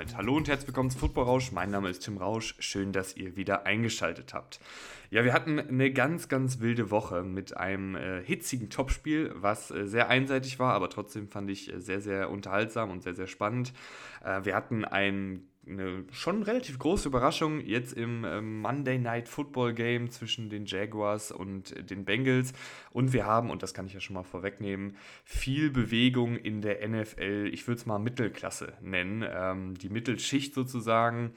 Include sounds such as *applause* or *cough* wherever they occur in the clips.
Damit hallo und herzlich willkommen zu Football Rausch. Mein Name ist Tim Rausch. Schön, dass ihr wieder eingeschaltet habt. Ja, wir hatten eine ganz, ganz wilde Woche mit einem äh, hitzigen Topspiel, was äh, sehr einseitig war, aber trotzdem fand ich äh, sehr, sehr unterhaltsam und sehr, sehr spannend. Äh, wir hatten ein eine schon relativ große Überraschung jetzt im ähm, Monday Night Football Game zwischen den Jaguars und äh, den Bengals. Und wir haben, und das kann ich ja schon mal vorwegnehmen, viel Bewegung in der NFL. Ich würde es mal Mittelklasse nennen. Ähm, die Mittelschicht sozusagen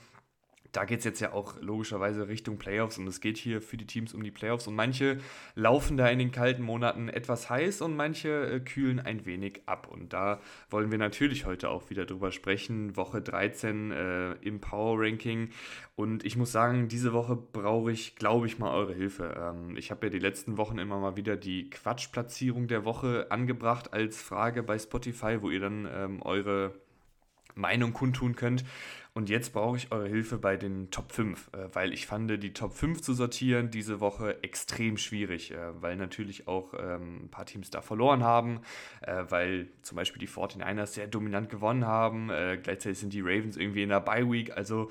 da geht es jetzt ja auch logischerweise Richtung Playoffs und es geht hier für die Teams um die Playoffs und manche laufen da in den kalten Monaten etwas heiß und manche äh, kühlen ein wenig ab. Und da wollen wir natürlich heute auch wieder drüber sprechen. Woche 13 äh, im Power Ranking. Und ich muss sagen, diese Woche brauche ich, glaube ich, mal eure Hilfe. Ähm, ich habe ja die letzten Wochen immer mal wieder die Quatschplatzierung der Woche angebracht als Frage bei Spotify, wo ihr dann ähm, eure Meinung kundtun könnt. Und jetzt brauche ich eure Hilfe bei den Top 5, äh, weil ich fand, die Top 5 zu sortieren diese Woche extrem schwierig, äh, weil natürlich auch ähm, ein paar Teams da verloren haben, äh, weil zum Beispiel die 49ers sehr dominant gewonnen haben, gleichzeitig sind die Ravens irgendwie in der Bye Week, also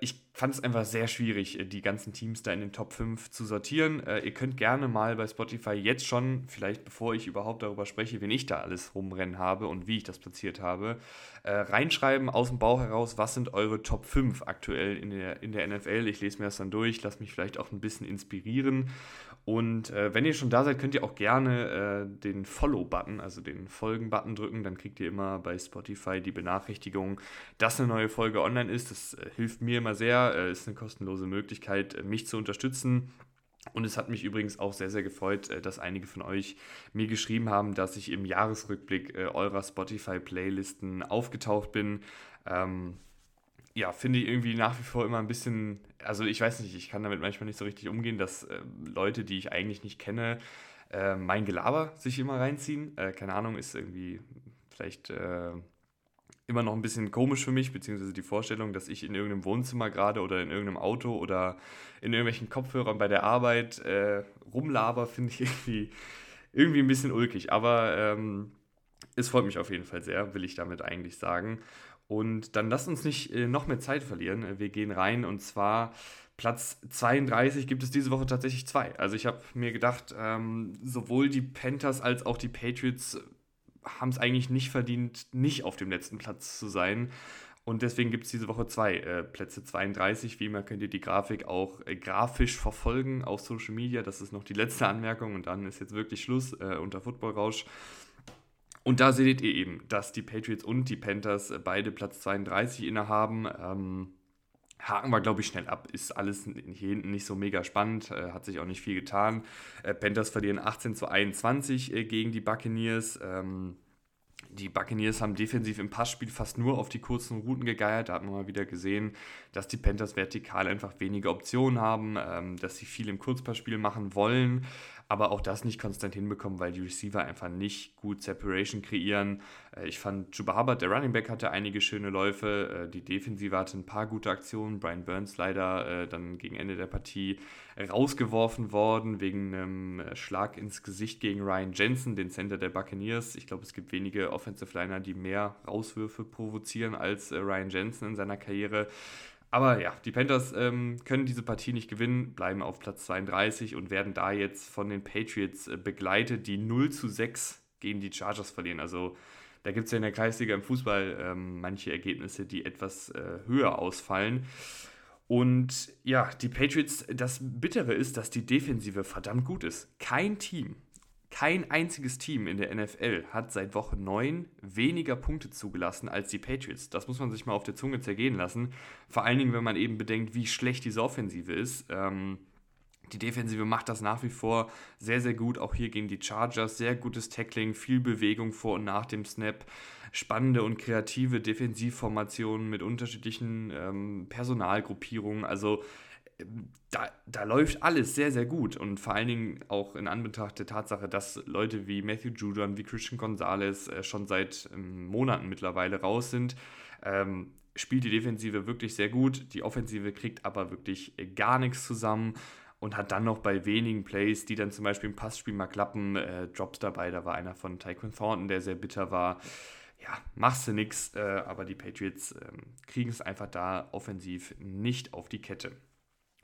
ich fand es einfach sehr schwierig, äh, die ganzen Teams da in den Top 5 zu sortieren. Äh, ihr könnt gerne mal bei Spotify jetzt schon, vielleicht bevor ich überhaupt darüber spreche, wen ich da alles rumrennen habe und wie ich das platziert habe, reinschreiben aus dem Bauch heraus, was sind eure Top 5 aktuell in der, in der NFL. Ich lese mir das dann durch, lasse mich vielleicht auch ein bisschen inspirieren und äh, wenn ihr schon da seid, könnt ihr auch gerne äh, den Follow-Button, also den Folgen-Button drücken. Dann kriegt ihr immer bei Spotify die Benachrichtigung, dass eine neue Folge online ist. Das äh, hilft mir immer sehr. Äh, ist eine kostenlose Möglichkeit, äh, mich zu unterstützen. Und es hat mich übrigens auch sehr, sehr gefreut, äh, dass einige von euch mir geschrieben haben, dass ich im Jahresrückblick eurer Spotify-Playlisten aufgetaucht bin. Ähm, ja, finde ich irgendwie nach wie vor immer ein bisschen, also ich weiß nicht, ich kann damit manchmal nicht so richtig umgehen, dass äh, Leute, die ich eigentlich nicht kenne, äh, mein Gelaber sich immer reinziehen. Äh, keine Ahnung, ist irgendwie vielleicht äh, immer noch ein bisschen komisch für mich, beziehungsweise die Vorstellung, dass ich in irgendeinem Wohnzimmer gerade oder in irgendeinem Auto oder in irgendwelchen Kopfhörern bei der Arbeit äh, rumlaber, finde ich irgendwie, irgendwie ein bisschen ulkig. Aber ähm, es freut mich auf jeden Fall sehr, will ich damit eigentlich sagen. Und dann lasst uns nicht äh, noch mehr Zeit verlieren. Äh, wir gehen rein und zwar Platz 32 gibt es diese Woche tatsächlich zwei. Also ich habe mir gedacht, ähm, sowohl die Panthers als auch die Patriots haben es eigentlich nicht verdient, nicht auf dem letzten Platz zu sein. Und deswegen gibt es diese Woche zwei äh, Plätze 32. Wie immer könnt ihr die Grafik auch äh, grafisch verfolgen auf Social Media. Das ist noch die letzte Anmerkung und dann ist jetzt wirklich Schluss äh, unter Football Rausch. Und da seht ihr eben, dass die Patriots und die Panthers äh, beide Platz 32 innehaben. Ähm, haken wir, glaube ich, schnell ab. Ist alles hier hinten nicht so mega spannend, äh, hat sich auch nicht viel getan. Äh, Panthers verlieren 18 zu 21 äh, gegen die Buccaneers. Ähm, die Buccaneers haben defensiv im Passspiel fast nur auf die kurzen Routen gegeiert. Da hat man mal wieder gesehen, dass die Panthers vertikal einfach wenige Optionen haben, ähm, dass sie viel im Kurzpassspiel machen wollen aber auch das nicht konstant hinbekommen, weil die Receiver einfach nicht gut Separation kreieren. Äh, ich fand, Juba Hubbard, der Running Back, hatte einige schöne Läufe. Äh, die Defensive hatte ein paar gute Aktionen. Brian Burns leider äh, dann gegen Ende der Partie rausgeworfen worden wegen einem Schlag ins Gesicht gegen Ryan Jensen, den Center der Buccaneers. Ich glaube, es gibt wenige Offensive Liner, die mehr Rauswürfe provozieren als Ryan Jensen in seiner Karriere. Aber ja, die Panthers ähm, können diese Partie nicht gewinnen, bleiben auf Platz 32 und werden da jetzt von den Patriots äh, begleitet, die 0 zu 6 gegen die Chargers verlieren. Also da gibt es ja in der Kreisliga im Fußball ähm, manche Ergebnisse, die etwas äh, höher ausfallen. Und ja, die Patriots, das Bittere ist, dass die Defensive verdammt gut ist. Kein Team kein einziges Team in der NFL hat seit Woche 9 weniger Punkte zugelassen als die Patriots. Das muss man sich mal auf der Zunge zergehen lassen. Vor allen Dingen, wenn man eben bedenkt, wie schlecht diese Offensive ist. Ähm, die Defensive macht das nach wie vor sehr, sehr gut. Auch hier gegen die Chargers. Sehr gutes Tackling, viel Bewegung vor und nach dem Snap. Spannende und kreative Defensivformationen mit unterschiedlichen ähm, Personalgruppierungen. Also da, da läuft alles sehr, sehr gut. Und vor allen Dingen auch in Anbetracht der Tatsache, dass Leute wie Matthew Judon, wie Christian Gonzalez äh, schon seit ähm, Monaten mittlerweile raus sind, ähm, spielt die Defensive wirklich sehr gut. Die Offensive kriegt aber wirklich äh, gar nichts zusammen und hat dann noch bei wenigen Plays, die dann zum Beispiel im Passspiel mal klappen, äh, Drops dabei. Da war einer von Tyquin Thornton, der sehr bitter war ja, machst du nichts, äh, aber die Patriots äh, kriegen es einfach da offensiv nicht auf die Kette.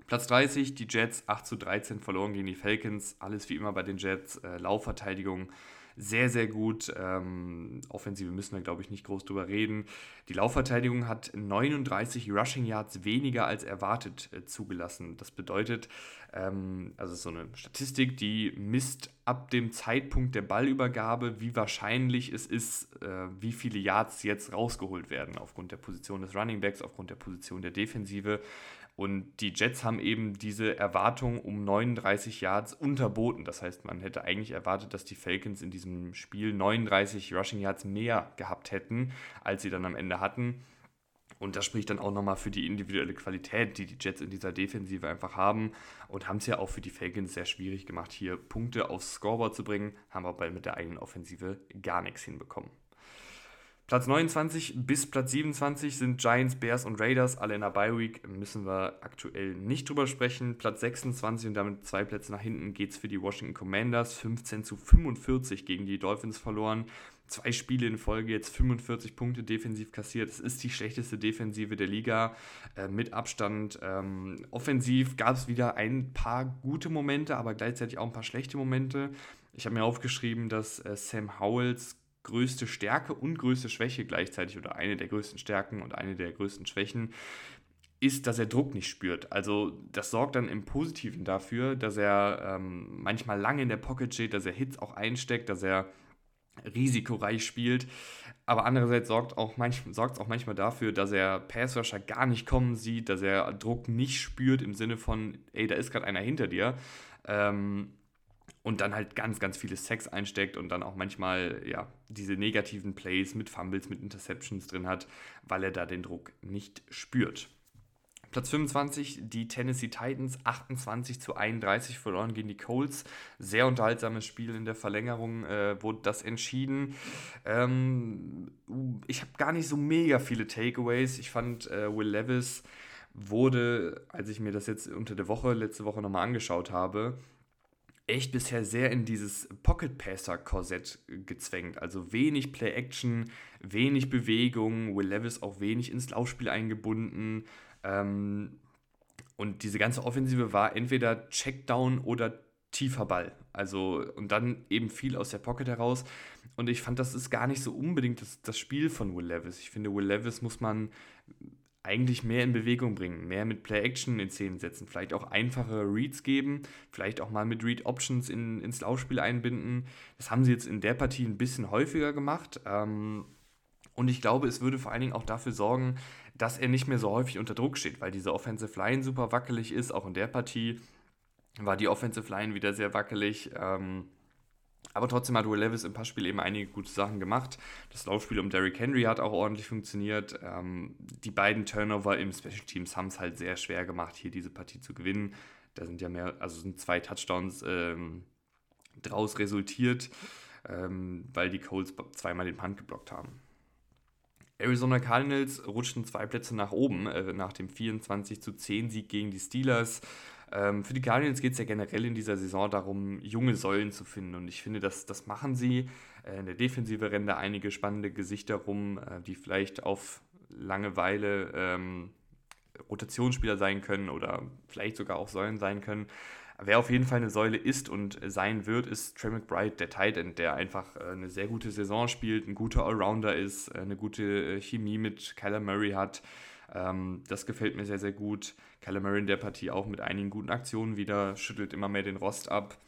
Platz 30, die Jets 8 zu 13 verloren gegen die Falcons. Alles wie immer bei den Jets. Äh, Laufverteidigung sehr, sehr gut. Ähm, Offensive müssen wir, glaube ich, nicht groß drüber reden. Die Laufverteidigung hat 39 Rushing Yards weniger als erwartet äh, zugelassen. Das bedeutet, ähm, also so eine Statistik, die misst ab dem Zeitpunkt der Ballübergabe, wie wahrscheinlich es ist, äh, wie viele Yards jetzt rausgeholt werden, aufgrund der Position des Running Backs, aufgrund der Position der Defensive. Und die Jets haben eben diese Erwartung um 39 Yards unterboten. Das heißt, man hätte eigentlich erwartet, dass die Falcons in diesem Spiel 39 Rushing Yards mehr gehabt hätten, als sie dann am Ende hatten. Und das spricht dann auch nochmal für die individuelle Qualität, die die Jets in dieser Defensive einfach haben und haben es ja auch für die Falcons sehr schwierig gemacht, hier Punkte aufs Scoreboard zu bringen, haben aber mit der eigenen Offensive gar nichts hinbekommen. Platz 29 bis Platz 27 sind Giants, Bears und Raiders, alle in der Bye Week, müssen wir aktuell nicht drüber sprechen. Platz 26 und damit zwei Plätze nach hinten geht es für die Washington Commanders, 15 zu 45 gegen die Dolphins verloren. Zwei Spiele in Folge, jetzt 45 Punkte defensiv kassiert. Das ist die schlechteste Defensive der Liga äh, mit Abstand. Ähm, offensiv gab es wieder ein paar gute Momente, aber gleichzeitig auch ein paar schlechte Momente. Ich habe mir aufgeschrieben, dass äh, Sam Howells größte Stärke und größte Schwäche gleichzeitig oder eine der größten Stärken und eine der größten Schwächen ist, dass er Druck nicht spürt. Also das sorgt dann im Positiven dafür, dass er ähm, manchmal lange in der Pocket steht, dass er Hits auch einsteckt, dass er risikoreich spielt. Aber andererseits sorgt es auch, manch, auch manchmal dafür, dass er Passrusher gar nicht kommen sieht, dass er Druck nicht spürt im Sinne von, ey, da ist gerade einer hinter dir. Ähm, und dann halt ganz, ganz viele Sex einsteckt und dann auch manchmal ja, diese negativen Plays mit Fumbles, mit Interceptions drin hat, weil er da den Druck nicht spürt. Platz 25, die Tennessee Titans, 28 zu 31 verloren gegen die Colts. Sehr unterhaltsames Spiel in der Verlängerung äh, wurde das entschieden. Ähm, ich habe gar nicht so mega viele Takeaways. Ich fand, äh, Will Levis wurde, als ich mir das jetzt unter der Woche, letzte Woche nochmal angeschaut habe, echt bisher sehr in dieses Pocket Passer Korsett gezwängt. Also wenig Play Action, wenig Bewegung, Will Levis auch wenig ins Laufspiel eingebunden. Ähm, und diese ganze Offensive war entweder Checkdown oder tiefer Ball. Also, und dann eben viel aus der Pocket heraus. Und ich fand, das ist gar nicht so unbedingt das, das Spiel von Will Levis. Ich finde, Will Levis muss man eigentlich mehr in Bewegung bringen, mehr mit Play-Action in Szenen setzen, vielleicht auch einfache Reads geben, vielleicht auch mal mit Read-Options in, ins Laufspiel einbinden. Das haben sie jetzt in der Partie ein bisschen häufiger gemacht. Ähm, und ich glaube, es würde vor allen Dingen auch dafür sorgen, dass er nicht mehr so häufig unter Druck steht, weil diese Offensive Line super wackelig ist. Auch in der Partie war die Offensive Line wieder sehr wackelig. Ähm, aber trotzdem hat Will Levis im Passspiel eben einige gute Sachen gemacht. Das Laufspiel um Derrick Henry hat auch ordentlich funktioniert. Ähm, die beiden Turnover im Special Teams haben es halt sehr schwer gemacht, hier diese Partie zu gewinnen. Da sind ja mehr, also sind zwei Touchdowns ähm, draus resultiert, ähm, weil die Colts zweimal den Punt geblockt haben. Arizona Cardinals rutschten zwei Plätze nach oben äh, nach dem 24 zu 10 Sieg gegen die Steelers. Ähm, für die Guardians geht es ja generell in dieser Saison darum, junge Säulen zu finden. Und ich finde, das, das machen sie. Äh, in der Defensive rennen da einige spannende Gesichter rum, äh, die vielleicht auf Langeweile ähm, Rotationsspieler sein können oder vielleicht sogar auch Säulen sein können. Wer auf jeden Fall eine Säule ist und sein wird, ist Trey McBride, der Tight End, der einfach äh, eine sehr gute Saison spielt, ein guter Allrounder ist, äh, eine gute äh, Chemie mit Kyler Murray hat. Ähm, das gefällt mir sehr, sehr gut. Murray in der Partie auch mit einigen guten Aktionen wieder, schüttelt immer mehr den Rost ab.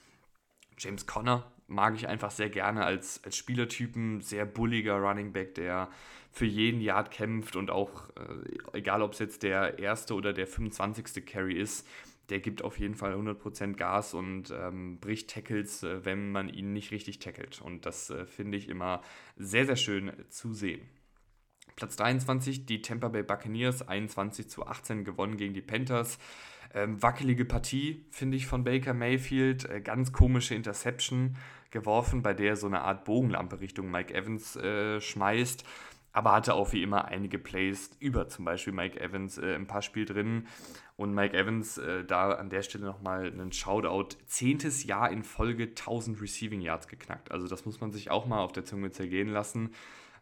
James Conner mag ich einfach sehr gerne als, als Spielertypen, sehr bulliger Running Back, der für jeden Yard kämpft und auch, äh, egal ob es jetzt der erste oder der 25. Carry ist, der gibt auf jeden Fall 100% Gas und ähm, bricht Tackles, äh, wenn man ihn nicht richtig tackelt. Und das äh, finde ich immer sehr, sehr schön zu sehen. Platz 23, die Tampa Bay Buccaneers, 21 zu 18 gewonnen gegen die Panthers. Ähm, wackelige Partie, finde ich, von Baker Mayfield. Äh, ganz komische Interception geworfen, bei der so eine Art Bogenlampe Richtung Mike Evans äh, schmeißt. Aber hatte auch wie immer einige Plays über zum Beispiel Mike Evans äh, im Passspiel drin. Und Mike Evans, äh, da an der Stelle nochmal einen Shoutout. Zehntes Jahr in Folge 1000 Receiving Yards geknackt. Also das muss man sich auch mal auf der Zunge zergehen lassen.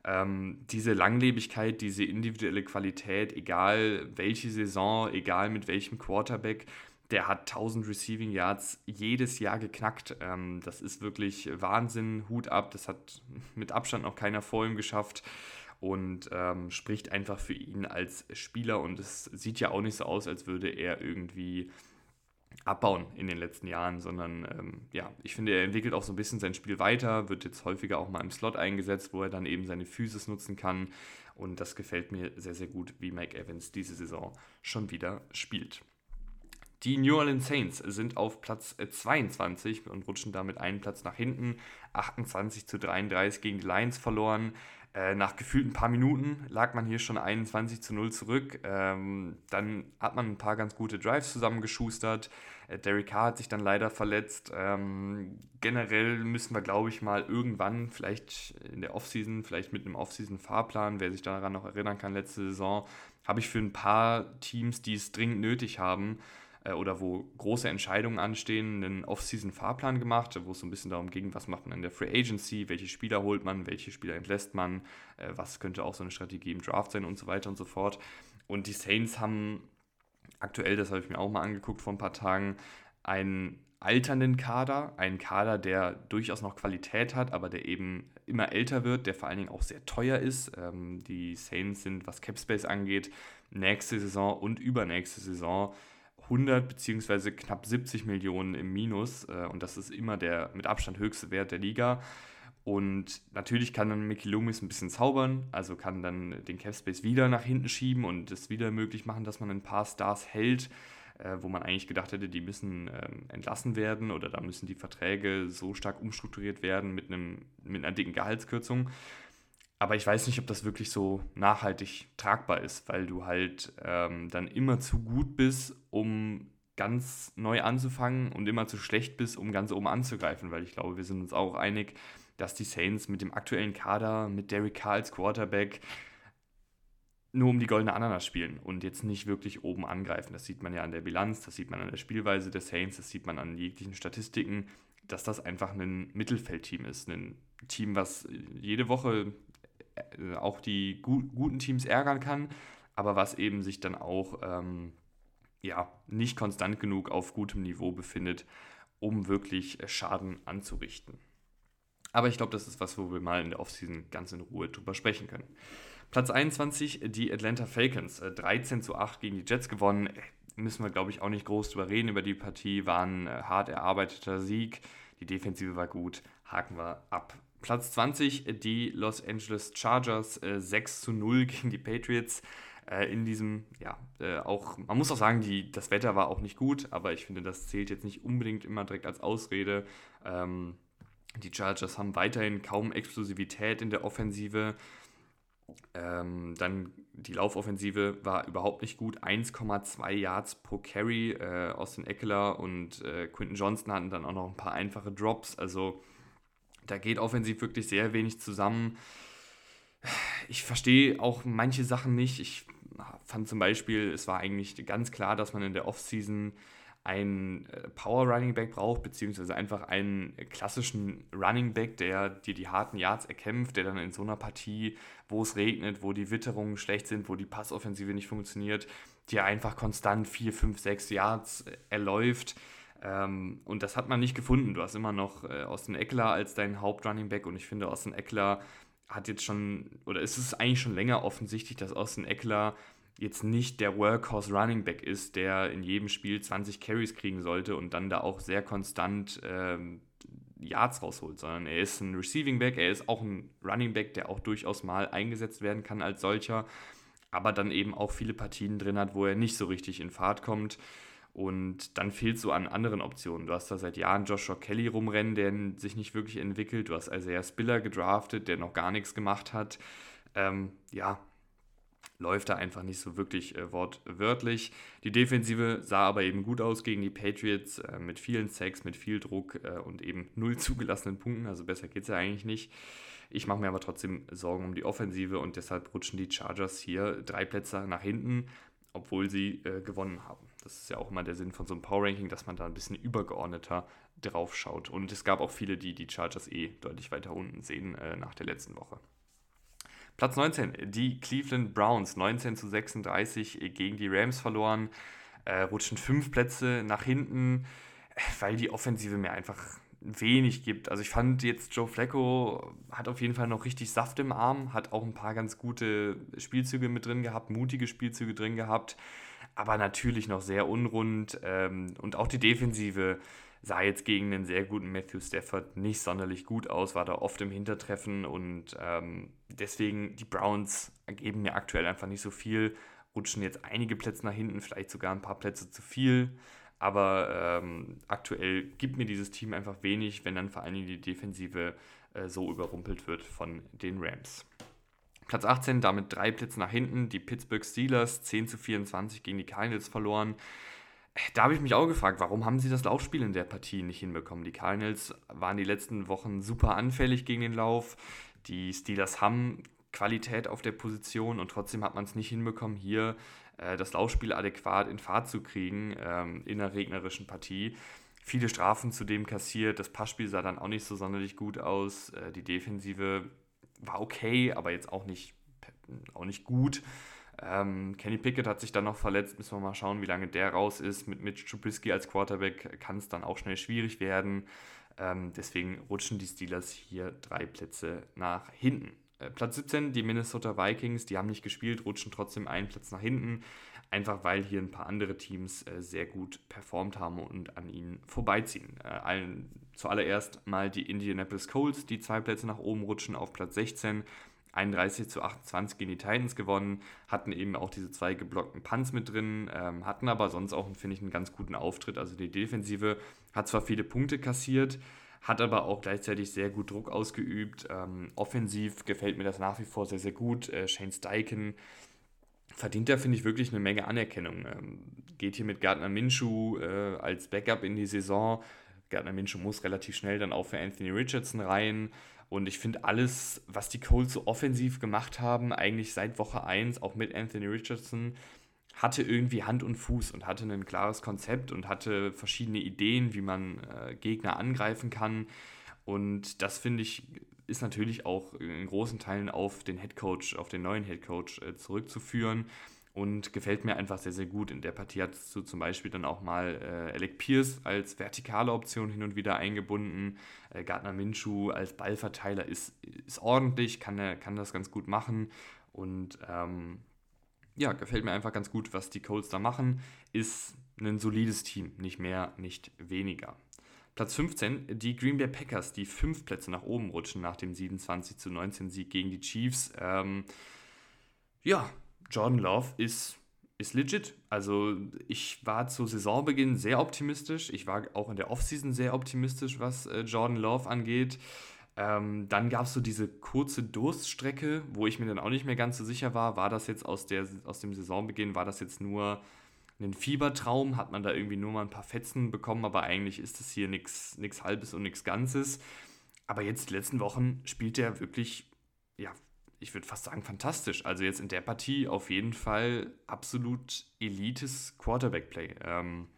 Ähm, diese Langlebigkeit, diese individuelle Qualität, egal welche Saison, egal mit welchem Quarterback, der hat 1000 Receiving Yards jedes Jahr geknackt. Ähm, das ist wirklich Wahnsinn, Hut ab. Das hat mit Abstand noch keiner vor ihm geschafft und ähm, spricht einfach für ihn als Spieler. Und es sieht ja auch nicht so aus, als würde er irgendwie abbauen in den letzten Jahren, sondern ähm, ja, ich finde, er entwickelt auch so ein bisschen sein Spiel weiter, wird jetzt häufiger auch mal im Slot eingesetzt, wo er dann eben seine Physis nutzen kann. Und das gefällt mir sehr, sehr gut, wie Mike Evans diese Saison schon wieder spielt. Die New Orleans Saints sind auf Platz 22 äh, und rutschen damit einen Platz nach hinten. 28 zu 33 gegen die Lions verloren. Äh, nach gefühlt ein paar Minuten lag man hier schon 21 zu 0 zurück. Ähm, dann hat man ein paar ganz gute Drives zusammengeschustert. Äh, Derek Carr hat sich dann leider verletzt. Ähm, generell müssen wir, glaube ich, mal irgendwann, vielleicht in der Offseason, vielleicht mit einem Offseason-Fahrplan, wer sich daran noch erinnern kann, letzte Saison, habe ich für ein paar Teams, die es dringend nötig haben, äh, oder wo große Entscheidungen anstehen, einen Off-Season-Fahrplan gemacht, wo es so ein bisschen darum ging, was macht man in der Free Agency, welche Spieler holt man, welche Spieler entlässt man, äh, was könnte auch so eine Strategie im Draft sein und so weiter und so fort. Und die Saints haben aktuell, das habe ich mir auch mal angeguckt vor ein paar Tagen, einen alternden Kader, einen Kader, der durchaus noch Qualität hat, aber der eben immer älter wird, der vor allen Dingen auch sehr teuer ist. Ähm, die Saints sind, was Capspace angeht, nächste Saison und übernächste Saison 100 bzw. knapp 70 Millionen im Minus äh, und das ist immer der mit Abstand höchste Wert der Liga. Und natürlich kann dann Mickey Loomis ein bisschen zaubern, also kann dann den Capspace wieder nach hinten schieben und es wieder möglich machen, dass man ein paar Stars hält, äh, wo man eigentlich gedacht hätte, die müssen ähm, entlassen werden oder da müssen die Verträge so stark umstrukturiert werden mit, einem, mit einer dicken Gehaltskürzung. Aber ich weiß nicht, ob das wirklich so nachhaltig tragbar ist, weil du halt ähm, dann immer zu gut bist, um ganz neu anzufangen und immer zu schlecht bist, um ganz oben anzugreifen, weil ich glaube, wir sind uns auch einig, dass die Saints mit dem aktuellen Kader, mit Derek Carr als Quarterback, nur um die goldene Ananas spielen und jetzt nicht wirklich oben angreifen. Das sieht man ja an der Bilanz, das sieht man an der Spielweise der Saints, das sieht man an jeglichen Statistiken, dass das einfach ein Mittelfeldteam ist. Ein Team, was jede Woche auch die gu guten Teams ärgern kann, aber was eben sich dann auch ähm, ja, nicht konstant genug auf gutem Niveau befindet, um wirklich Schaden anzurichten. Aber ich glaube, das ist was, wo wir mal in der Offseason ganz in Ruhe drüber sprechen können. Platz 21, die Atlanta Falcons. 13 äh, zu 8 gegen die Jets gewonnen. Äh, müssen wir, glaube ich, auch nicht groß drüber reden über die Partie. War ein hart erarbeiteter Sieg. Die Defensive war gut. Haken wir ab. Platz 20 die Los Angeles Chargers, äh, 6 zu 0 gegen die Patriots. Äh, in diesem, ja, äh, auch, man muss auch sagen, die, das Wetter war auch nicht gut, aber ich finde, das zählt jetzt nicht unbedingt immer direkt als Ausrede. Ähm, die Chargers haben weiterhin kaum Explosivität in der Offensive. Ähm, dann die Laufoffensive war überhaupt nicht gut. 1,2 Yards pro Carry. Äh, Austin Eckler und äh, Quinton Johnson hatten dann auch noch ein paar einfache Drops. Also da geht offensiv wirklich sehr wenig zusammen. Ich verstehe auch manche Sachen nicht. Ich fand zum Beispiel, es war eigentlich ganz klar, dass man in der Offseason einen äh, Power Running Back braucht, beziehungsweise einfach einen klassischen Running Back, der dir die harten Yards erkämpft, der dann in so einer Partie, wo es regnet, wo die Witterungen schlecht sind, wo die Passoffensive nicht funktioniert, dir einfach konstant 4, 5, 6 Yards äh, erläuft. Ähm, und das hat man nicht gefunden. Du hast immer noch äh, Austin Eckler als dein Haupt-Running Back und ich finde, Austin Eckler hat jetzt schon, oder ist es eigentlich schon länger offensichtlich, dass Austin Eckler jetzt nicht der Workhorse Running Back ist, der in jedem Spiel 20 Carries kriegen sollte und dann da auch sehr konstant ähm, Yards rausholt, sondern er ist ein Receiving Back, er ist auch ein Running Back, der auch durchaus mal eingesetzt werden kann als solcher, aber dann eben auch viele Partien drin hat, wo er nicht so richtig in Fahrt kommt. Und dann fehlt so an anderen Optionen. Du hast da seit Jahren Joshua Kelly rumrennen, der sich nicht wirklich entwickelt. Du hast Isaiah Spiller gedraftet, der noch gar nichts gemacht hat. Ähm, ja, läuft da einfach nicht so wirklich äh, wortwörtlich. Die Defensive sah aber eben gut aus gegen die Patriots äh, mit vielen Sacks, mit viel Druck äh, und eben *laughs* null zugelassenen Punkten. Also besser geht es ja eigentlich nicht. Ich mache mir aber trotzdem Sorgen um die Offensive und deshalb rutschen die Chargers hier drei Plätze nach hinten, obwohl sie äh, gewonnen haben. Das ist ja auch immer der Sinn von so einem Power Ranking, dass man da ein bisschen übergeordneter drauf schaut. Und es gab auch viele, die die Chargers eh deutlich weiter unten sehen äh, nach der letzten Woche. Platz 19, die Cleveland Browns, 19 zu 36 gegen die Rams verloren, äh, rutschen fünf Plätze nach hinten, weil die Offensive mir einfach wenig gibt. Also ich fand jetzt Joe Flacco hat auf jeden Fall noch richtig Saft im Arm, hat auch ein paar ganz gute Spielzüge mit drin gehabt, mutige Spielzüge drin gehabt, aber natürlich noch sehr unrund ähm, und auch die Defensive sah jetzt gegen einen sehr guten Matthew Stafford nicht sonderlich gut aus, war da oft im Hintertreffen und ähm, deswegen die Browns geben mir aktuell einfach nicht so viel, rutschen jetzt einige Plätze nach hinten, vielleicht sogar ein paar Plätze zu viel. Aber ähm, aktuell gibt mir dieses Team einfach wenig, wenn dann vor allen Dingen die Defensive äh, so überrumpelt wird von den Rams. Platz 18, damit drei Plätze nach hinten. Die Pittsburgh Steelers 10 zu 24 gegen die Cardinals verloren. Da habe ich mich auch gefragt, warum haben sie das Laufspiel in der Partie nicht hinbekommen? Die Cardinals waren die letzten Wochen super anfällig gegen den Lauf. Die Steelers haben Qualität auf der Position und trotzdem hat man es nicht hinbekommen, hier äh, das Laufspiel adäquat in Fahrt zu kriegen ähm, in einer regnerischen Partie. Viele Strafen zudem kassiert, das Passspiel sah dann auch nicht so sonderlich gut aus. Äh, die Defensive war okay, aber jetzt auch nicht, auch nicht gut. Ähm, Kenny Pickett hat sich dann noch verletzt, müssen wir mal schauen, wie lange der raus ist. Mit Mitch Trubisky als Quarterback kann es dann auch schnell schwierig werden. Ähm, deswegen rutschen die Steelers hier drei Plätze nach hinten. Äh, Platz 17, die Minnesota Vikings, die haben nicht gespielt, rutschen trotzdem einen Platz nach hinten, einfach weil hier ein paar andere Teams äh, sehr gut performt haben und an ihnen vorbeiziehen. Äh, allen, zuallererst mal die Indianapolis Colts, die zwei Plätze nach oben rutschen auf Platz 16. 31 zu 28 gegen die Titans gewonnen, hatten eben auch diese zwei geblockten Punts mit drin, ähm, hatten aber sonst auch, finde ich, einen ganz guten Auftritt. Also die Defensive hat zwar viele Punkte kassiert, hat aber auch gleichzeitig sehr gut Druck ausgeübt. Ähm, offensiv gefällt mir das nach wie vor sehr, sehr gut. Äh, Shane Steichen verdient da, finde ich, wirklich eine Menge Anerkennung. Ähm, geht hier mit Gardner Minshew äh, als Backup in die Saison. Gardner Minshew muss relativ schnell dann auch für Anthony Richardson rein. Und ich finde alles, was die Colts so offensiv gemacht haben, eigentlich seit Woche 1, auch mit Anthony Richardson, hatte irgendwie Hand und Fuß und hatte ein klares Konzept und hatte verschiedene Ideen, wie man äh, Gegner angreifen kann. Und das finde ich ist natürlich auch in großen Teilen auf den Headcoach, auf den neuen Headcoach äh, zurückzuführen und gefällt mir einfach sehr, sehr gut. In der Partie hat du zum Beispiel dann auch mal äh, Alec Pierce als vertikale Option hin und wieder eingebunden. Äh, Gardner Minshew als Ballverteiler ist, ist ordentlich, kann, kann das ganz gut machen und ähm, ja, gefällt mir einfach ganz gut, was die Colts da machen. Ist ein solides Team, nicht mehr, nicht weniger. Platz 15, die Green Bay Packers, die fünf Plätze nach oben rutschen nach dem 27 zu 19 Sieg gegen die Chiefs. Ähm, ja, Jordan Love ist, ist legit. Also ich war zu Saisonbeginn sehr optimistisch. Ich war auch in der Offseason sehr optimistisch, was äh, Jordan Love angeht. Ähm, dann gab es so diese kurze Durststrecke, wo ich mir dann auch nicht mehr ganz so sicher war, war das jetzt aus, der, aus dem Saisonbeginn, war das jetzt nur ein Fiebertraum, hat man da irgendwie nur mal ein paar Fetzen bekommen, aber eigentlich ist das hier nichts Halbes und nichts Ganzes. Aber jetzt die letzten Wochen spielt er wirklich, ja, ich würde fast sagen, fantastisch. Also jetzt in der Partie auf jeden Fall absolut elites Quarterback-Play. Ähm,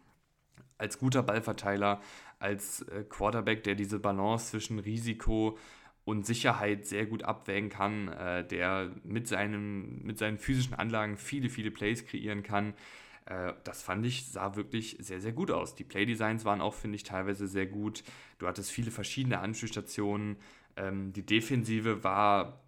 als guter Ballverteiler, als äh, Quarterback, der diese Balance zwischen Risiko und Sicherheit sehr gut abwägen kann, äh, der mit, seinem, mit seinen physischen Anlagen viele, viele Plays kreieren kann. Äh, das fand ich, sah wirklich sehr, sehr gut aus. Die Playdesigns waren auch, finde ich, teilweise sehr gut. Du hattest viele verschiedene Anspielstationen. Ähm, die Defensive war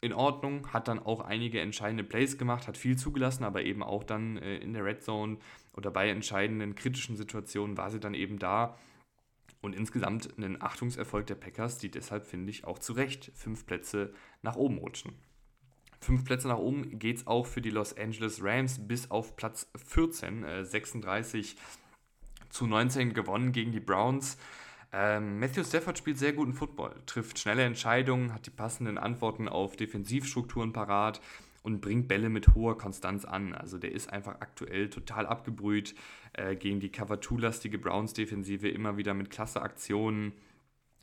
in Ordnung, hat dann auch einige entscheidende Plays gemacht, hat viel zugelassen, aber eben auch dann äh, in der Red Zone oder bei entscheidenden kritischen Situationen war sie dann eben da. Und insgesamt ein Achtungserfolg der Packers, die deshalb, finde ich, auch zu Recht fünf Plätze nach oben rutschen. Fünf Plätze nach oben geht es auch für die Los Angeles Rams bis auf Platz 14, äh, 36 zu 19 gewonnen gegen die Browns. Ähm, Matthew Stafford spielt sehr guten Football, trifft schnelle Entscheidungen, hat die passenden Antworten auf Defensivstrukturen parat und bringt Bälle mit hoher Konstanz an. Also der ist einfach aktuell total abgebrüht äh, gegen die Cover-2-lastige Browns-Defensive, immer wieder mit klasse Aktionen.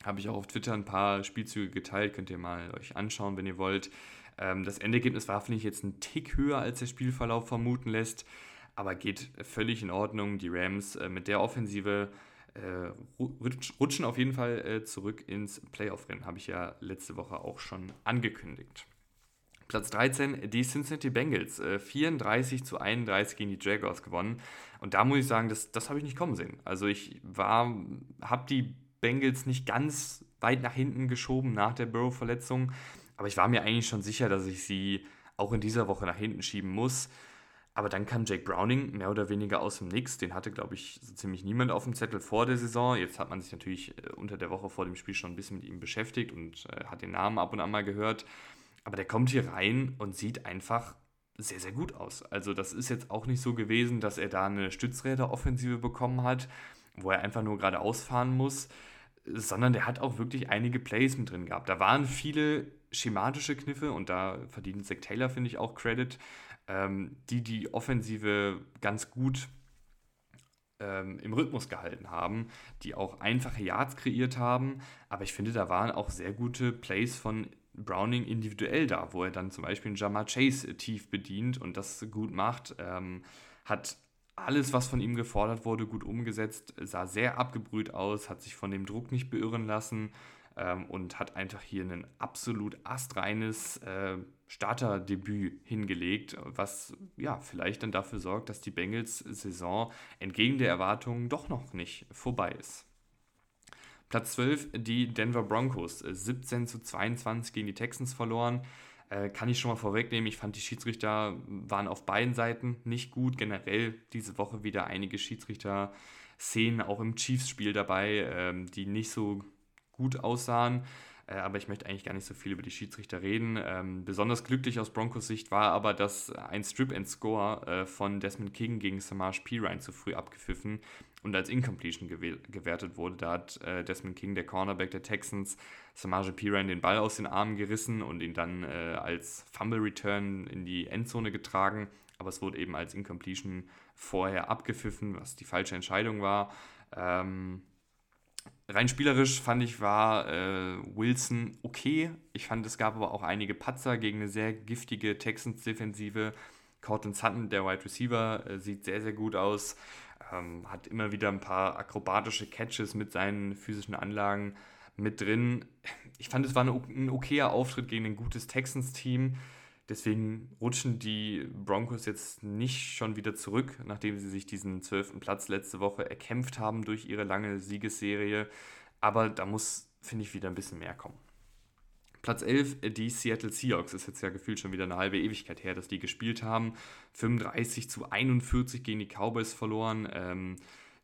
Habe ich auch auf Twitter ein paar Spielzüge geteilt, könnt ihr mal euch anschauen, wenn ihr wollt. Ähm, das Endergebnis war, finde ich, jetzt ein Tick höher, als der Spielverlauf vermuten lässt, aber geht völlig in Ordnung. Die Rams äh, mit der Offensive äh, rutschen auf jeden Fall äh, zurück ins Playoff-Rennen, habe ich ja letzte Woche auch schon angekündigt. Platz 13, die Cincinnati Bengals. 34 äh, zu 31 gegen die Jaguars gewonnen. Und da muss ich sagen, das, das habe ich nicht kommen sehen. Also ich war, habe die Bengals nicht ganz weit nach hinten geschoben nach der Burrow-Verletzung. Aber ich war mir eigentlich schon sicher, dass ich sie auch in dieser Woche nach hinten schieben muss. Aber dann kam Jake Browning mehr oder weniger aus dem Nix. Den hatte, glaube ich, so ziemlich niemand auf dem Zettel vor der Saison. Jetzt hat man sich natürlich äh, unter der Woche vor dem Spiel schon ein bisschen mit ihm beschäftigt und äh, hat den Namen ab und an mal gehört. Aber der kommt hier rein und sieht einfach sehr, sehr gut aus. Also das ist jetzt auch nicht so gewesen, dass er da eine Stützräderoffensive bekommen hat, wo er einfach nur gerade ausfahren muss, sondern der hat auch wirklich einige Plays mit drin gehabt. Da waren viele schematische Kniffe und da verdient Zach Taylor, finde ich, auch Credit, ähm, die die Offensive ganz gut ähm, im Rhythmus gehalten haben, die auch einfache Yards kreiert haben. Aber ich finde, da waren auch sehr gute Plays von Browning individuell da, wo er dann zum Beispiel einen Jamar Chase tief bedient und das gut macht. Ähm, hat alles, was von ihm gefordert wurde, gut umgesetzt, sah sehr abgebrüht aus, hat sich von dem Druck nicht beirren lassen ähm, und hat einfach hier ein absolut astreines äh, Starterdebüt hingelegt, was ja vielleicht dann dafür sorgt, dass die Bengals Saison entgegen der Erwartungen doch noch nicht vorbei ist. Platz 12, die Denver Broncos. 17 zu 22 gegen die Texans verloren. Äh, kann ich schon mal vorwegnehmen. Ich fand, die Schiedsrichter waren auf beiden Seiten nicht gut. Generell diese Woche wieder einige Schiedsrichter-Szenen auch im Chiefs-Spiel dabei, ähm, die nicht so gut aussahen. Äh, aber ich möchte eigentlich gar nicht so viel über die Schiedsrichter reden. Ähm, besonders glücklich aus Broncos Sicht war aber, dass ein Strip-and-Score äh, von Desmond King gegen Samaj Pirine zu früh abgepfiffen und als Incompletion gewertet wurde. Da hat äh, Desmond King, der Cornerback der Texans, Samaje Pirine den Ball aus den Armen gerissen und ihn dann äh, als Fumble Return in die Endzone getragen. Aber es wurde eben als Incompletion vorher abgepfiffen, was die falsche Entscheidung war. Ähm, rein spielerisch fand ich, war äh, Wilson okay. Ich fand, es gab aber auch einige Patzer gegen eine sehr giftige Texans-Defensive. Cortland Sutton, der Wide Receiver, äh, sieht sehr, sehr gut aus. Ähm, hat immer wieder ein paar akrobatische Catches mit seinen physischen Anlagen mit drin. Ich fand, es war ein okayer Auftritt gegen ein gutes Texans-Team. Deswegen rutschen die Broncos jetzt nicht schon wieder zurück, nachdem sie sich diesen zwölften Platz letzte Woche erkämpft haben durch ihre lange Siegesserie. Aber da muss, finde ich, wieder ein bisschen mehr kommen. Platz 11, die Seattle Seahawks. Ist jetzt ja gefühlt schon wieder eine halbe Ewigkeit her, dass die gespielt haben. 35 zu 41 gegen die Cowboys verloren. Ähm,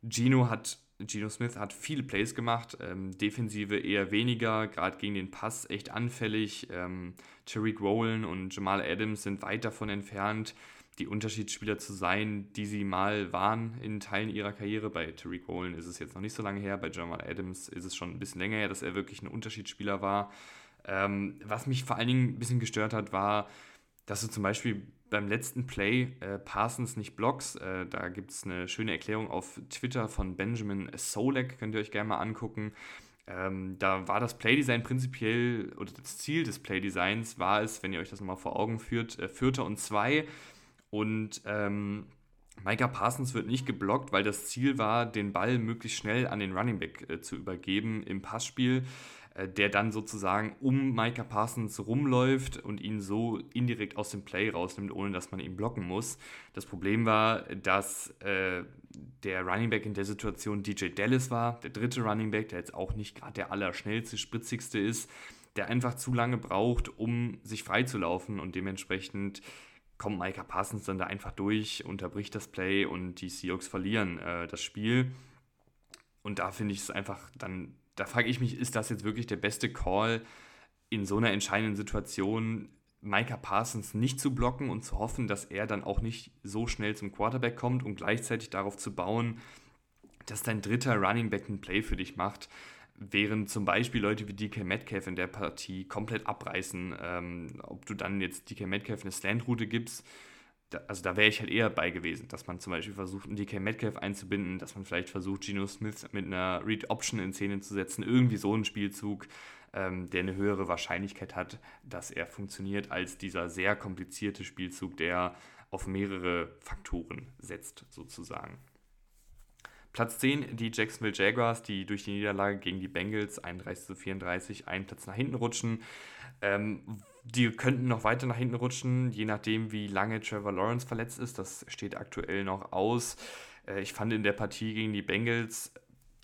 Gino hat Gino Smith hat viele Plays gemacht, ähm, Defensive eher weniger, gerade gegen den Pass echt anfällig. Ähm, Tariq Rowland und Jamal Adams sind weit davon entfernt, die Unterschiedsspieler zu sein, die sie mal waren in Teilen ihrer Karriere. Bei Tariq Rowland ist es jetzt noch nicht so lange her, bei Jamal Adams ist es schon ein bisschen länger her, dass er wirklich ein Unterschiedsspieler war. Ähm, was mich vor allen Dingen ein bisschen gestört hat, war, dass du zum Beispiel beim letzten Play äh, Parsons nicht blockst. Äh, da gibt es eine schöne Erklärung auf Twitter von Benjamin Solek, könnt ihr euch gerne mal angucken. Ähm, da war das Playdesign prinzipiell, oder das Ziel des Playdesigns war es, wenn ihr euch das nochmal vor Augen führt, äh, Vierter und Zwei. Und ähm, Micah Parsons wird nicht geblockt, weil das Ziel war, den Ball möglichst schnell an den Running Back äh, zu übergeben im Passspiel. Äh, der dann sozusagen um Micah Parsons rumläuft und ihn so indirekt aus dem Play rausnimmt, ohne dass man ihn blocken muss. Das Problem war, dass äh, der Running Back in der Situation DJ Dallas war, der dritte Running Back, der jetzt auch nicht gerade der allerschnellste, spritzigste ist, der einfach zu lange braucht, um sich freizulaufen und dementsprechend kommt Micah Parsons dann da einfach durch, unterbricht das Play und die Seahawks verlieren äh, das Spiel. Und da finde ich es einfach dann da frage ich mich, ist das jetzt wirklich der beste Call in so einer entscheidenden Situation, Micah Parsons nicht zu blocken und zu hoffen, dass er dann auch nicht so schnell zum Quarterback kommt und gleichzeitig darauf zu bauen, dass dein dritter Running Back ein Play für dich macht, während zum Beispiel Leute wie DK Metcalf in der Partie komplett abreißen. Ähm, ob du dann jetzt DK Metcalf eine Slant-Route gibst, also da wäre ich halt eher bei gewesen, dass man zum Beispiel versucht, einen DK Metcalf einzubinden, dass man vielleicht versucht, Geno Smith mit einer Read Option in Szene zu setzen, irgendwie so ein Spielzug, ähm, der eine höhere Wahrscheinlichkeit hat, dass er funktioniert, als dieser sehr komplizierte Spielzug, der auf mehrere Faktoren setzt, sozusagen. Platz 10 die Jacksonville Jaguars, die durch die Niederlage gegen die Bengals 31 zu 34 einen Platz nach hinten rutschen. Ähm, die könnten noch weiter nach hinten rutschen, je nachdem, wie lange Trevor Lawrence verletzt ist. Das steht aktuell noch aus. Äh, ich fand in der Partie gegen die Bengals,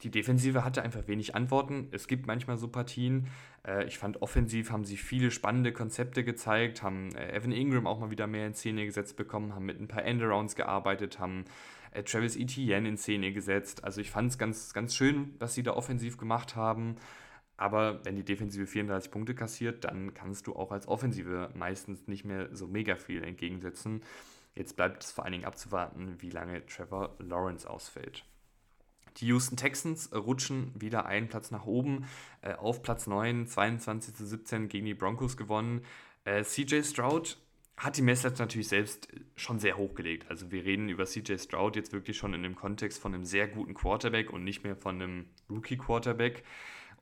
die Defensive hatte einfach wenig Antworten. Es gibt manchmal so Partien. Äh, ich fand offensiv haben sie viele spannende Konzepte gezeigt, haben äh, Evan Ingram auch mal wieder mehr in Szene gesetzt bekommen, haben mit ein paar Endarounds gearbeitet, haben Travis Etienne in Szene gesetzt. Also ich fand es ganz, ganz schön, was sie da offensiv gemacht haben. Aber wenn die Defensive 34 Punkte kassiert, dann kannst du auch als Offensive meistens nicht mehr so mega viel entgegensetzen. Jetzt bleibt es vor allen Dingen abzuwarten, wie lange Trevor Lawrence ausfällt. Die Houston Texans rutschen wieder einen Platz nach oben äh, auf Platz 9, 22 zu 17 gegen die Broncos gewonnen. Äh, CJ Stroud hat die Messlatte natürlich selbst schon sehr hochgelegt. Also wir reden über CJ Stroud jetzt wirklich schon in dem Kontext von einem sehr guten Quarterback und nicht mehr von einem Rookie-Quarterback.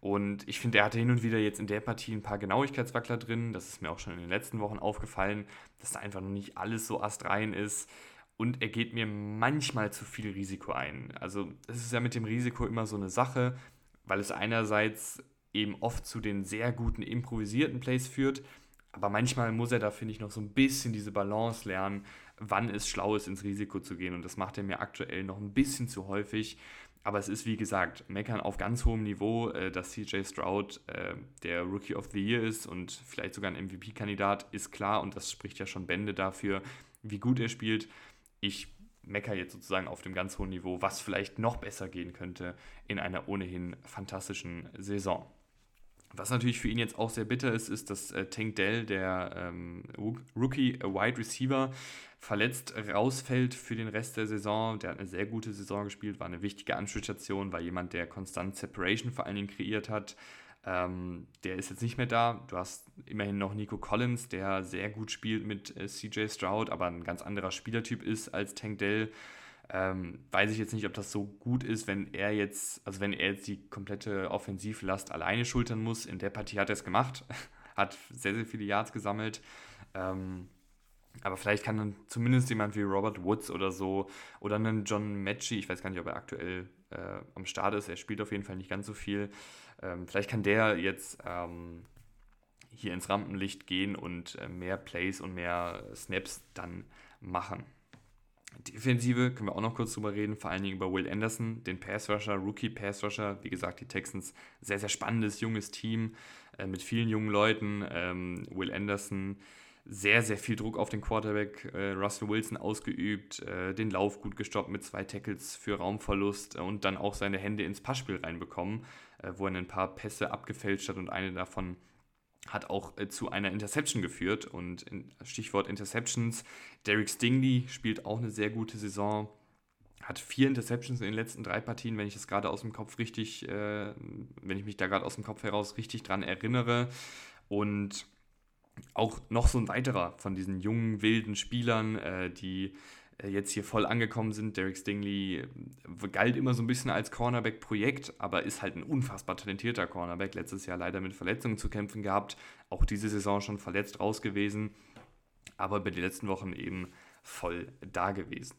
Und ich finde, er hatte hin und wieder jetzt in der Partie ein paar Genauigkeitswackler drin. Das ist mir auch schon in den letzten Wochen aufgefallen, dass da einfach noch nicht alles so astrein ist. Und er geht mir manchmal zu viel Risiko ein. Also es ist ja mit dem Risiko immer so eine Sache, weil es einerseits eben oft zu den sehr guten improvisierten Plays führt, aber manchmal muss er da, finde ich, noch so ein bisschen diese Balance lernen, wann es schlau ist, ins Risiko zu gehen. Und das macht er mir aktuell noch ein bisschen zu häufig. Aber es ist wie gesagt, meckern auf ganz hohem Niveau, äh, dass CJ Stroud äh, der Rookie of the Year ist und vielleicht sogar ein MVP-Kandidat, ist klar und das spricht ja schon Bände dafür, wie gut er spielt. Ich mecker jetzt sozusagen auf dem ganz hohen Niveau, was vielleicht noch besser gehen könnte in einer ohnehin fantastischen Saison. Was natürlich für ihn jetzt auch sehr bitter ist, ist, dass äh, Tank Dell, der ähm, Rookie Wide Receiver, verletzt rausfällt für den Rest der Saison. Der hat eine sehr gute Saison gespielt, war eine wichtige Anspielstation, war jemand, der konstant Separation vor allen Dingen kreiert hat. Ähm, der ist jetzt nicht mehr da. Du hast immerhin noch Nico Collins, der sehr gut spielt mit äh, CJ Stroud, aber ein ganz anderer Spielertyp ist als Tank Dell. Ähm, weiß ich jetzt nicht, ob das so gut ist, wenn er jetzt, also wenn er jetzt die komplette Offensivlast alleine schultern muss. In der Partie hat er es gemacht, *laughs* hat sehr, sehr viele Yards gesammelt. Ähm, aber vielleicht kann dann zumindest jemand wie Robert Woods oder so oder einen John Matchy, ich weiß gar nicht, ob er aktuell äh, am Start ist, er spielt auf jeden Fall nicht ganz so viel. Ähm, vielleicht kann der jetzt ähm, hier ins Rampenlicht gehen und äh, mehr Plays und mehr Snaps dann machen. Defensive können wir auch noch kurz drüber reden, vor allen Dingen über Will Anderson, den Pass Rusher, Rookie Pass Rusher. Wie gesagt, die Texans, sehr, sehr spannendes, junges Team äh, mit vielen jungen Leuten. Ähm, Will Anderson, sehr, sehr viel Druck auf den Quarterback äh, Russell Wilson ausgeübt, äh, den Lauf gut gestoppt mit zwei Tackles für Raumverlust und dann auch seine Hände ins Passspiel reinbekommen, äh, wo er ein paar Pässe abgefälscht hat und eine davon hat auch äh, zu einer Interception geführt. Und in, Stichwort Interceptions, Derek Stingley spielt auch eine sehr gute Saison. Hat vier Interceptions in den letzten drei Partien, wenn ich das gerade aus dem Kopf richtig, äh, wenn ich mich da gerade aus dem Kopf heraus richtig dran erinnere. Und auch noch so ein weiterer von diesen jungen, wilden Spielern, äh, die jetzt hier voll angekommen sind. Derek Stingley äh, galt immer so ein bisschen als Cornerback-Projekt, aber ist halt ein unfassbar talentierter Cornerback. Letztes Jahr leider mit Verletzungen zu kämpfen gehabt. Auch diese Saison schon verletzt raus gewesen, aber bei den letzten Wochen eben voll da gewesen.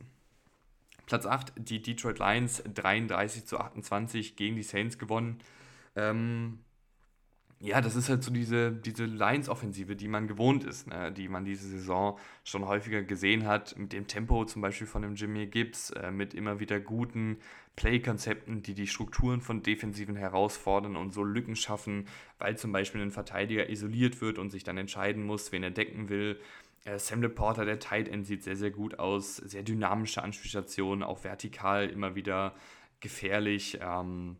Platz 8, die Detroit Lions 33 zu 28 gegen die Saints gewonnen. Ähm, ja, das ist halt so diese, diese Lions-Offensive, die man gewohnt ist, ne? die man diese Saison schon häufiger gesehen hat, mit dem Tempo zum Beispiel von dem Jimmy Gibbs, äh, mit immer wieder guten Play-Konzepten, die die Strukturen von Defensiven herausfordern und so Lücken schaffen, weil zum Beispiel ein Verteidiger isoliert wird und sich dann entscheiden muss, wen er decken will. Äh, Sam Porter, der Tight End, sieht sehr, sehr gut aus, sehr dynamische Anspielstationen, auch vertikal immer wieder gefährlich. Ähm,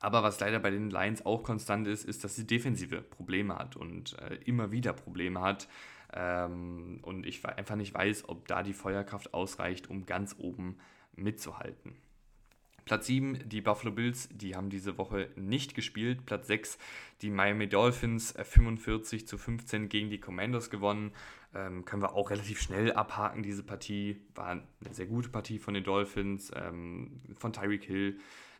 aber was leider bei den Lions auch konstant ist, ist, dass die Defensive Probleme hat und äh, immer wieder Probleme hat. Ähm, und ich einfach nicht weiß, ob da die Feuerkraft ausreicht, um ganz oben mitzuhalten. Platz 7, die Buffalo Bills, die haben diese Woche nicht gespielt. Platz 6, die Miami Dolphins, 45 äh, zu 15 gegen die Commanders gewonnen. Ähm, können wir auch relativ schnell abhaken. Diese Partie war eine sehr gute Partie von den Dolphins, ähm, von Tyreek Hill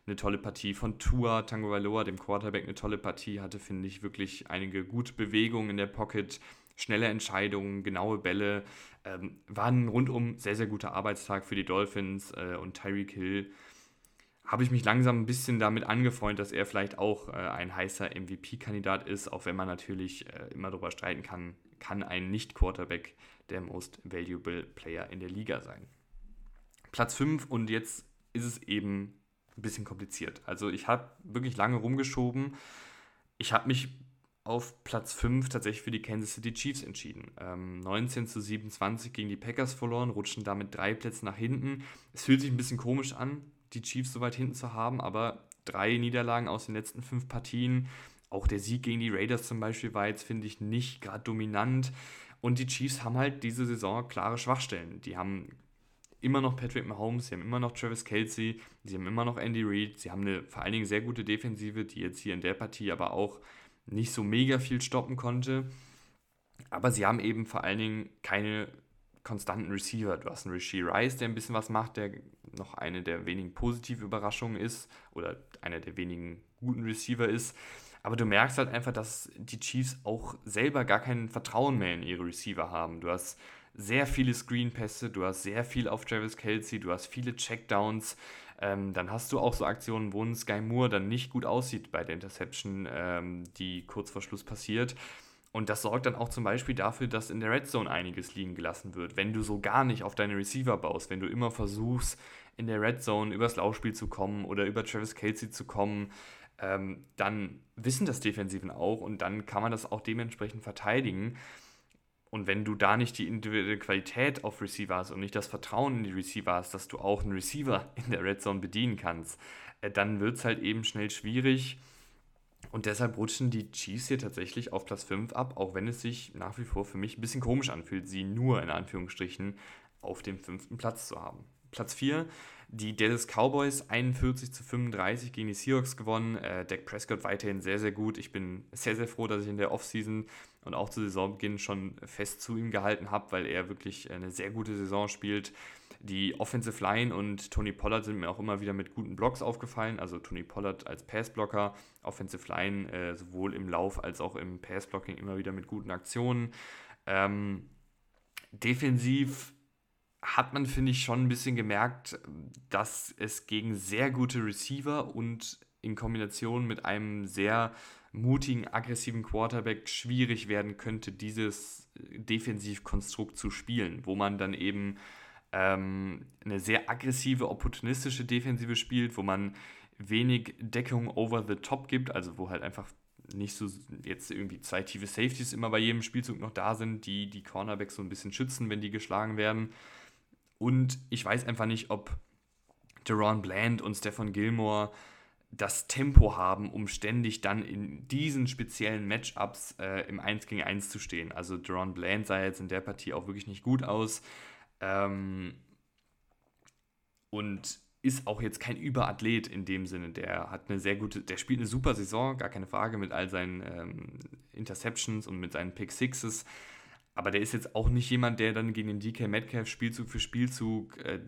eine tolle Partie von Tua Tango Valoa, dem Quarterback, eine tolle Partie hatte, finde ich, wirklich einige gute Bewegungen in der Pocket, schnelle Entscheidungen, genaue Bälle. Ähm, war ein rundum sehr, sehr guter Arbeitstag für die Dolphins äh, und Tyreek Hill habe ich mich langsam ein bisschen damit angefreundet, dass er vielleicht auch äh, ein heißer MVP-Kandidat ist, auch wenn man natürlich äh, immer darüber streiten kann, kann ein Nicht-Quarterback der Most Valuable Player in der Liga sein. Platz 5 und jetzt ist es eben ein bisschen kompliziert. Also ich habe wirklich lange rumgeschoben. Ich habe mich auf Platz 5 tatsächlich für die Kansas City Chiefs entschieden. Ähm, 19 zu 27 gegen die Packers verloren, rutschen damit drei Plätze nach hinten. Es fühlt sich ein bisschen komisch an, die Chiefs so weit hinten zu haben, aber drei Niederlagen aus den letzten fünf Partien. Auch der Sieg gegen die Raiders zum Beispiel war jetzt, finde ich, nicht gerade dominant. Und die Chiefs haben halt diese Saison klare Schwachstellen. Die haben immer noch Patrick Mahomes, sie haben immer noch Travis Kelsey, sie haben immer noch Andy Reid, sie haben eine vor allen Dingen sehr gute Defensive, die jetzt hier in der Partie aber auch nicht so mega viel stoppen konnte. Aber sie haben eben vor allen Dingen keine konstanten Receiver. Du hast einen Rishi Rice, der ein bisschen was macht, der noch eine der wenigen positiven Überraschungen ist oder einer der wenigen guten Receiver ist. Aber du merkst halt einfach, dass die Chiefs auch selber gar kein Vertrauen mehr in ihre Receiver haben. Du hast sehr viele Screenpässe, du hast sehr viel auf Travis Kelsey, du hast viele Checkdowns. Ähm, dann hast du auch so Aktionen, wo ein Sky Moore dann nicht gut aussieht bei der Interception, ähm, die kurz vor Schluss passiert. Und das sorgt dann auch zum Beispiel dafür, dass in der Red Zone einiges liegen gelassen wird. Wenn du so gar nicht auf deine Receiver baust, wenn du immer versuchst, in der Red Zone übers Laufspiel zu kommen oder über Travis Kelsey zu kommen, ähm, dann wissen das Defensiven auch und dann kann man das auch dementsprechend verteidigen. Und wenn du da nicht die individuelle Qualität auf Receiver hast und nicht das Vertrauen in die Receiver hast, dass du auch einen Receiver *laughs* in der Red Zone bedienen kannst, äh, dann wird es halt eben schnell schwierig. Und deshalb rutschen die Chiefs hier tatsächlich auf Platz 5 ab, auch wenn es sich nach wie vor für mich ein bisschen komisch anfühlt, sie nur in Anführungsstrichen auf dem fünften Platz zu haben. Platz 4, die Dallas Cowboys 41 zu 35 gegen die Seahawks gewonnen. Äh, Dak Prescott weiterhin sehr, sehr gut. Ich bin sehr, sehr froh, dass ich in der Offseason und auch zu Saisonbeginn schon fest zu ihm gehalten habe, weil er wirklich eine sehr gute Saison spielt. Die Offensive Line und Tony Pollard sind mir auch immer wieder mit guten Blocks aufgefallen. Also Tony Pollard als Passblocker, Offensive Line äh, sowohl im Lauf als auch im Passblocking immer wieder mit guten Aktionen. Ähm, defensiv hat man, finde ich, schon ein bisschen gemerkt, dass es gegen sehr gute Receiver und in Kombination mit einem sehr mutigen, aggressiven Quarterback schwierig werden könnte, dieses Defensivkonstrukt zu spielen, wo man dann eben ähm, eine sehr aggressive, opportunistische Defensive spielt, wo man wenig Deckung over the top gibt, also wo halt einfach nicht so jetzt irgendwie zwei tiefe Safeties immer bei jedem Spielzug noch da sind, die die Cornerbacks so ein bisschen schützen, wenn die geschlagen werden. Und ich weiß einfach nicht, ob Deron Bland und Stefan Gilmore das Tempo haben, um ständig dann in diesen speziellen Matchups äh, im 1 gegen 1 zu stehen. Also Deron Bland sah jetzt in der Partie auch wirklich nicht gut aus. Ähm, und ist auch jetzt kein Überathlet in dem Sinne. Der hat eine sehr gute, der spielt eine super Saison, gar keine Frage, mit all seinen ähm, Interceptions und mit seinen Pick Sixes. Aber der ist jetzt auch nicht jemand, der dann gegen den DK Metcalf Spielzug für Spielzug äh,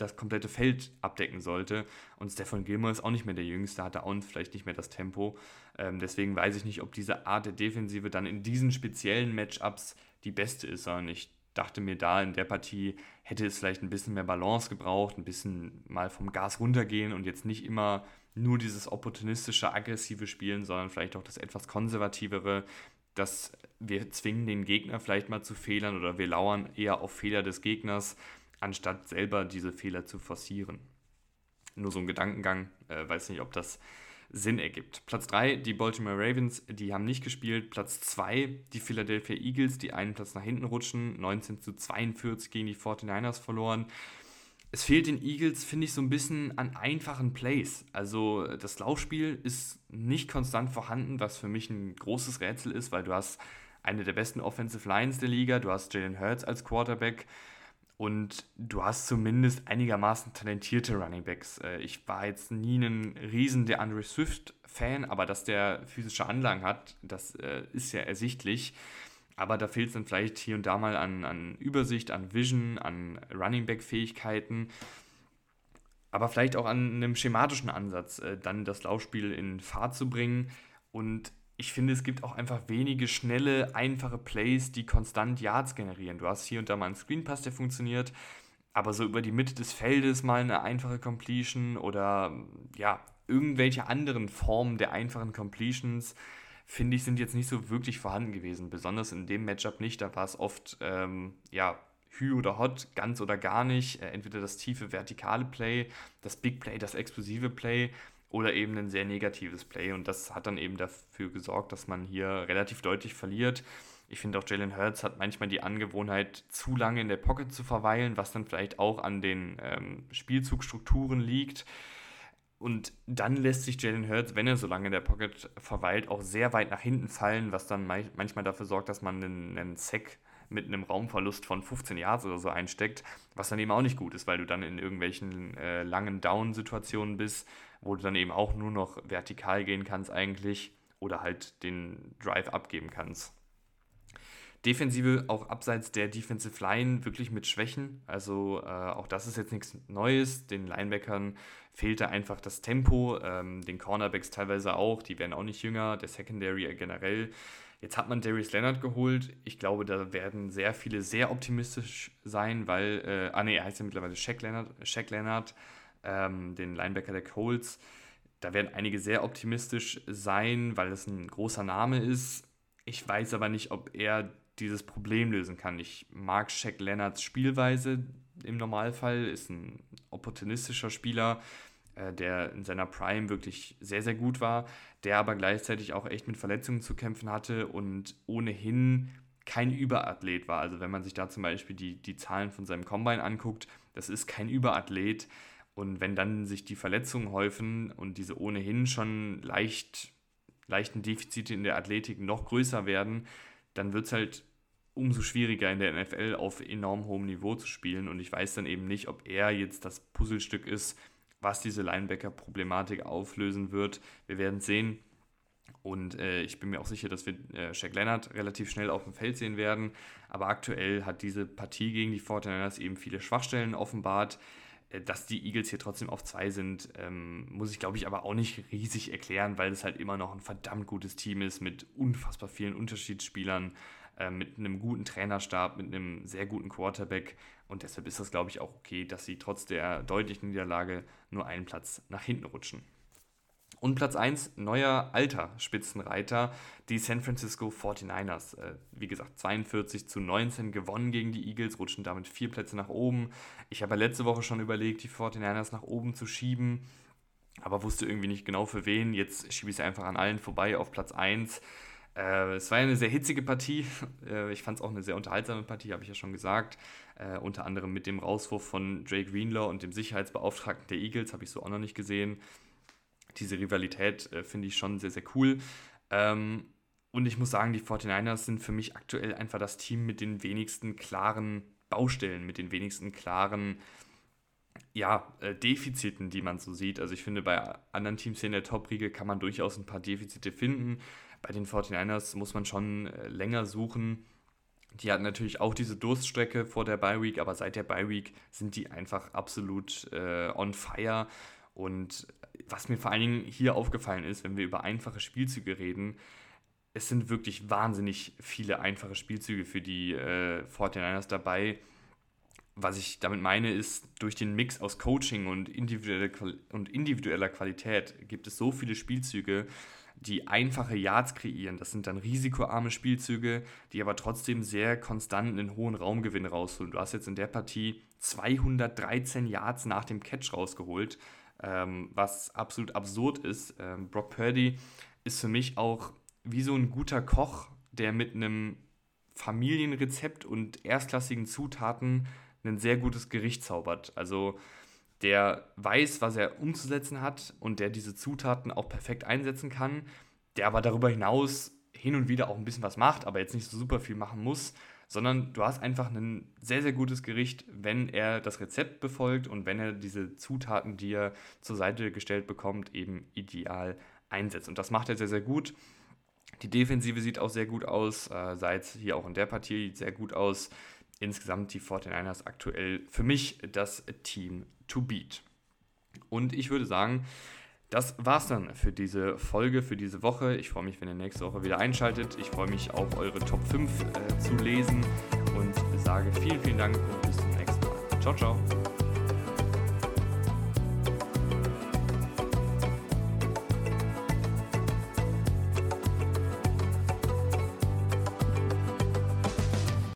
das komplette Feld abdecken sollte. Und Stefan Gilmore ist auch nicht mehr der Jüngste, hat da auch vielleicht nicht mehr das Tempo. Ähm, deswegen weiß ich nicht, ob diese Art der Defensive dann in diesen speziellen Matchups die beste ist, sondern ich dachte mir da in der Partie hätte es vielleicht ein bisschen mehr Balance gebraucht, ein bisschen mal vom Gas runtergehen und jetzt nicht immer nur dieses opportunistische, aggressive Spielen, sondern vielleicht auch das etwas konservativere, dass wir zwingen den Gegner vielleicht mal zu Fehlern oder wir lauern eher auf Fehler des Gegners anstatt selber diese Fehler zu forcieren. Nur so ein Gedankengang, äh, weiß nicht, ob das Sinn ergibt. Platz 3, die Baltimore Ravens, die haben nicht gespielt. Platz 2, die Philadelphia Eagles, die einen Platz nach hinten rutschen, 19 zu 42 gegen die 49ers verloren. Es fehlt den Eagles, finde ich, so ein bisschen an einfachen Plays. Also das Laufspiel ist nicht konstant vorhanden, was für mich ein großes Rätsel ist, weil du hast eine der besten Offensive Lines der Liga, du hast Jalen Hurts als Quarterback, und du hast zumindest einigermaßen talentierte Running Backs. Äh, ich war jetzt nie ein riesen der Swift-Fan, aber dass der physische Anlagen hat, das äh, ist ja ersichtlich. Aber da fehlt es dann vielleicht hier und da mal an, an Übersicht, an Vision, an Running Back-Fähigkeiten. Aber vielleicht auch an einem schematischen Ansatz, äh, dann das Laufspiel in Fahrt zu bringen. Und ich finde, es gibt auch einfach wenige schnelle, einfache Plays, die konstant Yards generieren. Du hast hier und da mal einen Screenpass, der funktioniert, aber so über die Mitte des Feldes mal eine einfache Completion oder ja, irgendwelche anderen Formen der einfachen Completions, finde ich, sind jetzt nicht so wirklich vorhanden gewesen. Besonders in dem Matchup nicht. Da war es oft, ähm, ja, Hü oder Hot, ganz oder gar nicht. Äh, entweder das tiefe vertikale Play, das Big Play, das explosive Play oder eben ein sehr negatives Play. Und das hat dann eben dafür gesorgt, dass man hier relativ deutlich verliert. Ich finde auch Jalen Hurts hat manchmal die Angewohnheit, zu lange in der Pocket zu verweilen, was dann vielleicht auch an den ähm, Spielzugstrukturen liegt. Und dann lässt sich Jalen Hurts, wenn er so lange in der Pocket verweilt, auch sehr weit nach hinten fallen, was dann manchmal dafür sorgt, dass man einen, einen Sack mit einem Raumverlust von 15 Yards oder so einsteckt, was dann eben auch nicht gut ist, weil du dann in irgendwelchen äh, langen Down-Situationen bist, wo du dann eben auch nur noch vertikal gehen kannst eigentlich oder halt den Drive abgeben kannst. Defensive auch abseits der Defensive Line wirklich mit Schwächen. Also äh, auch das ist jetzt nichts Neues. Den Linebackern fehlte einfach das Tempo, ähm, den Cornerbacks teilweise auch. Die werden auch nicht jünger, der Secondary generell. Jetzt hat man Darius Leonard geholt. Ich glaube, da werden sehr viele sehr optimistisch sein, weil, äh, ah ne, er heißt ja mittlerweile Shaq Leonard, Shaq Leonard ähm, den Linebacker der Colts. Da werden einige sehr optimistisch sein, weil es ein großer Name ist. Ich weiß aber nicht, ob er dieses Problem lösen kann. Ich mag Shaq Leonards Spielweise im Normalfall, ist ein opportunistischer Spieler, äh, der in seiner Prime wirklich sehr, sehr gut war, der aber gleichzeitig auch echt mit Verletzungen zu kämpfen hatte und ohnehin kein Überathlet war. Also wenn man sich da zum Beispiel die, die Zahlen von seinem Combine anguckt, das ist kein Überathlet. Und wenn dann sich die Verletzungen häufen und diese ohnehin schon leicht, leichten Defizite in der Athletik noch größer werden, dann wird es halt umso schwieriger in der NFL auf enorm hohem Niveau zu spielen. Und ich weiß dann eben nicht, ob er jetzt das Puzzlestück ist, was diese Linebacker-Problematik auflösen wird. Wir werden sehen. Und äh, ich bin mir auch sicher, dass wir äh, Shaq Leonard relativ schnell auf dem Feld sehen werden. Aber aktuell hat diese Partie gegen die 49ers eben viele Schwachstellen offenbart. Äh, dass die Eagles hier trotzdem auf zwei sind, ähm, muss ich glaube ich aber auch nicht riesig erklären, weil es halt immer noch ein verdammt gutes Team ist mit unfassbar vielen Unterschiedsspielern, äh, mit einem guten Trainerstab, mit einem sehr guten Quarterback. Und deshalb ist das, glaube ich, auch okay, dass sie trotz der deutlichen Niederlage nur einen Platz nach hinten rutschen. Und Platz 1, neuer alter Spitzenreiter, die San Francisco 49ers. Äh, wie gesagt, 42 zu 19 gewonnen gegen die Eagles, rutschen damit vier Plätze nach oben. Ich habe letzte Woche schon überlegt, die 49ers nach oben zu schieben, aber wusste irgendwie nicht genau für wen. Jetzt schiebe ich es einfach an allen vorbei auf Platz 1. Äh, es war eine sehr hitzige Partie. *laughs* Äh, ich fand es auch eine sehr unterhaltsame Partie, habe ich ja schon gesagt. Unter anderem mit dem Rauswurf von Drake Greenlaw und dem Sicherheitsbeauftragten der Eagles, habe ich so auch noch nicht gesehen. Diese Rivalität äh, finde ich schon sehr, sehr cool. Ähm, und ich muss sagen, die 49ers sind für mich aktuell einfach das Team mit den wenigsten klaren Baustellen, mit den wenigsten klaren ja, äh, Defiziten, die man so sieht. Also ich finde, bei anderen Teams hier in der Top-Riege kann man durchaus ein paar Defizite finden. Bei den 49ers muss man schon äh, länger suchen. Die hatten natürlich auch diese Durststrecke vor der Bye Week, aber seit der Bye Week sind die einfach absolut äh, on fire. Und was mir vor allen Dingen hier aufgefallen ist, wenn wir über einfache Spielzüge reden, es sind wirklich wahnsinnig viele einfache Spielzüge für die äh, 49ers dabei. Was ich damit meine, ist, durch den Mix aus Coaching und, individuelle, und individueller Qualität gibt es so viele Spielzüge, die einfache Yards kreieren. Das sind dann risikoarme Spielzüge, die aber trotzdem sehr konstant einen hohen Raumgewinn rausholen. Du hast jetzt in der Partie 213 Yards nach dem Catch rausgeholt, ähm, was absolut absurd ist. Ähm, Brock Purdy ist für mich auch wie so ein guter Koch, der mit einem Familienrezept und erstklassigen Zutaten ein sehr gutes Gericht zaubert. Also der weiß, was er umzusetzen hat und der diese Zutaten auch perfekt einsetzen kann, der aber darüber hinaus hin und wieder auch ein bisschen was macht, aber jetzt nicht so super viel machen muss, sondern du hast einfach ein sehr, sehr gutes Gericht, wenn er das Rezept befolgt und wenn er diese Zutaten, die er zur Seite gestellt bekommt, eben ideal einsetzt. Und das macht er sehr, sehr gut. Die Defensive sieht auch sehr gut aus, äh, sah hier auch in der Partie sehr gut aus insgesamt die 49ers aktuell für mich das Team to beat. Und ich würde sagen, das war's dann für diese Folge, für diese Woche. Ich freue mich, wenn ihr nächste Woche wieder einschaltet. Ich freue mich auf eure Top 5 äh, zu lesen und sage vielen, vielen Dank und bis zum nächsten Mal. Ciao, ciao.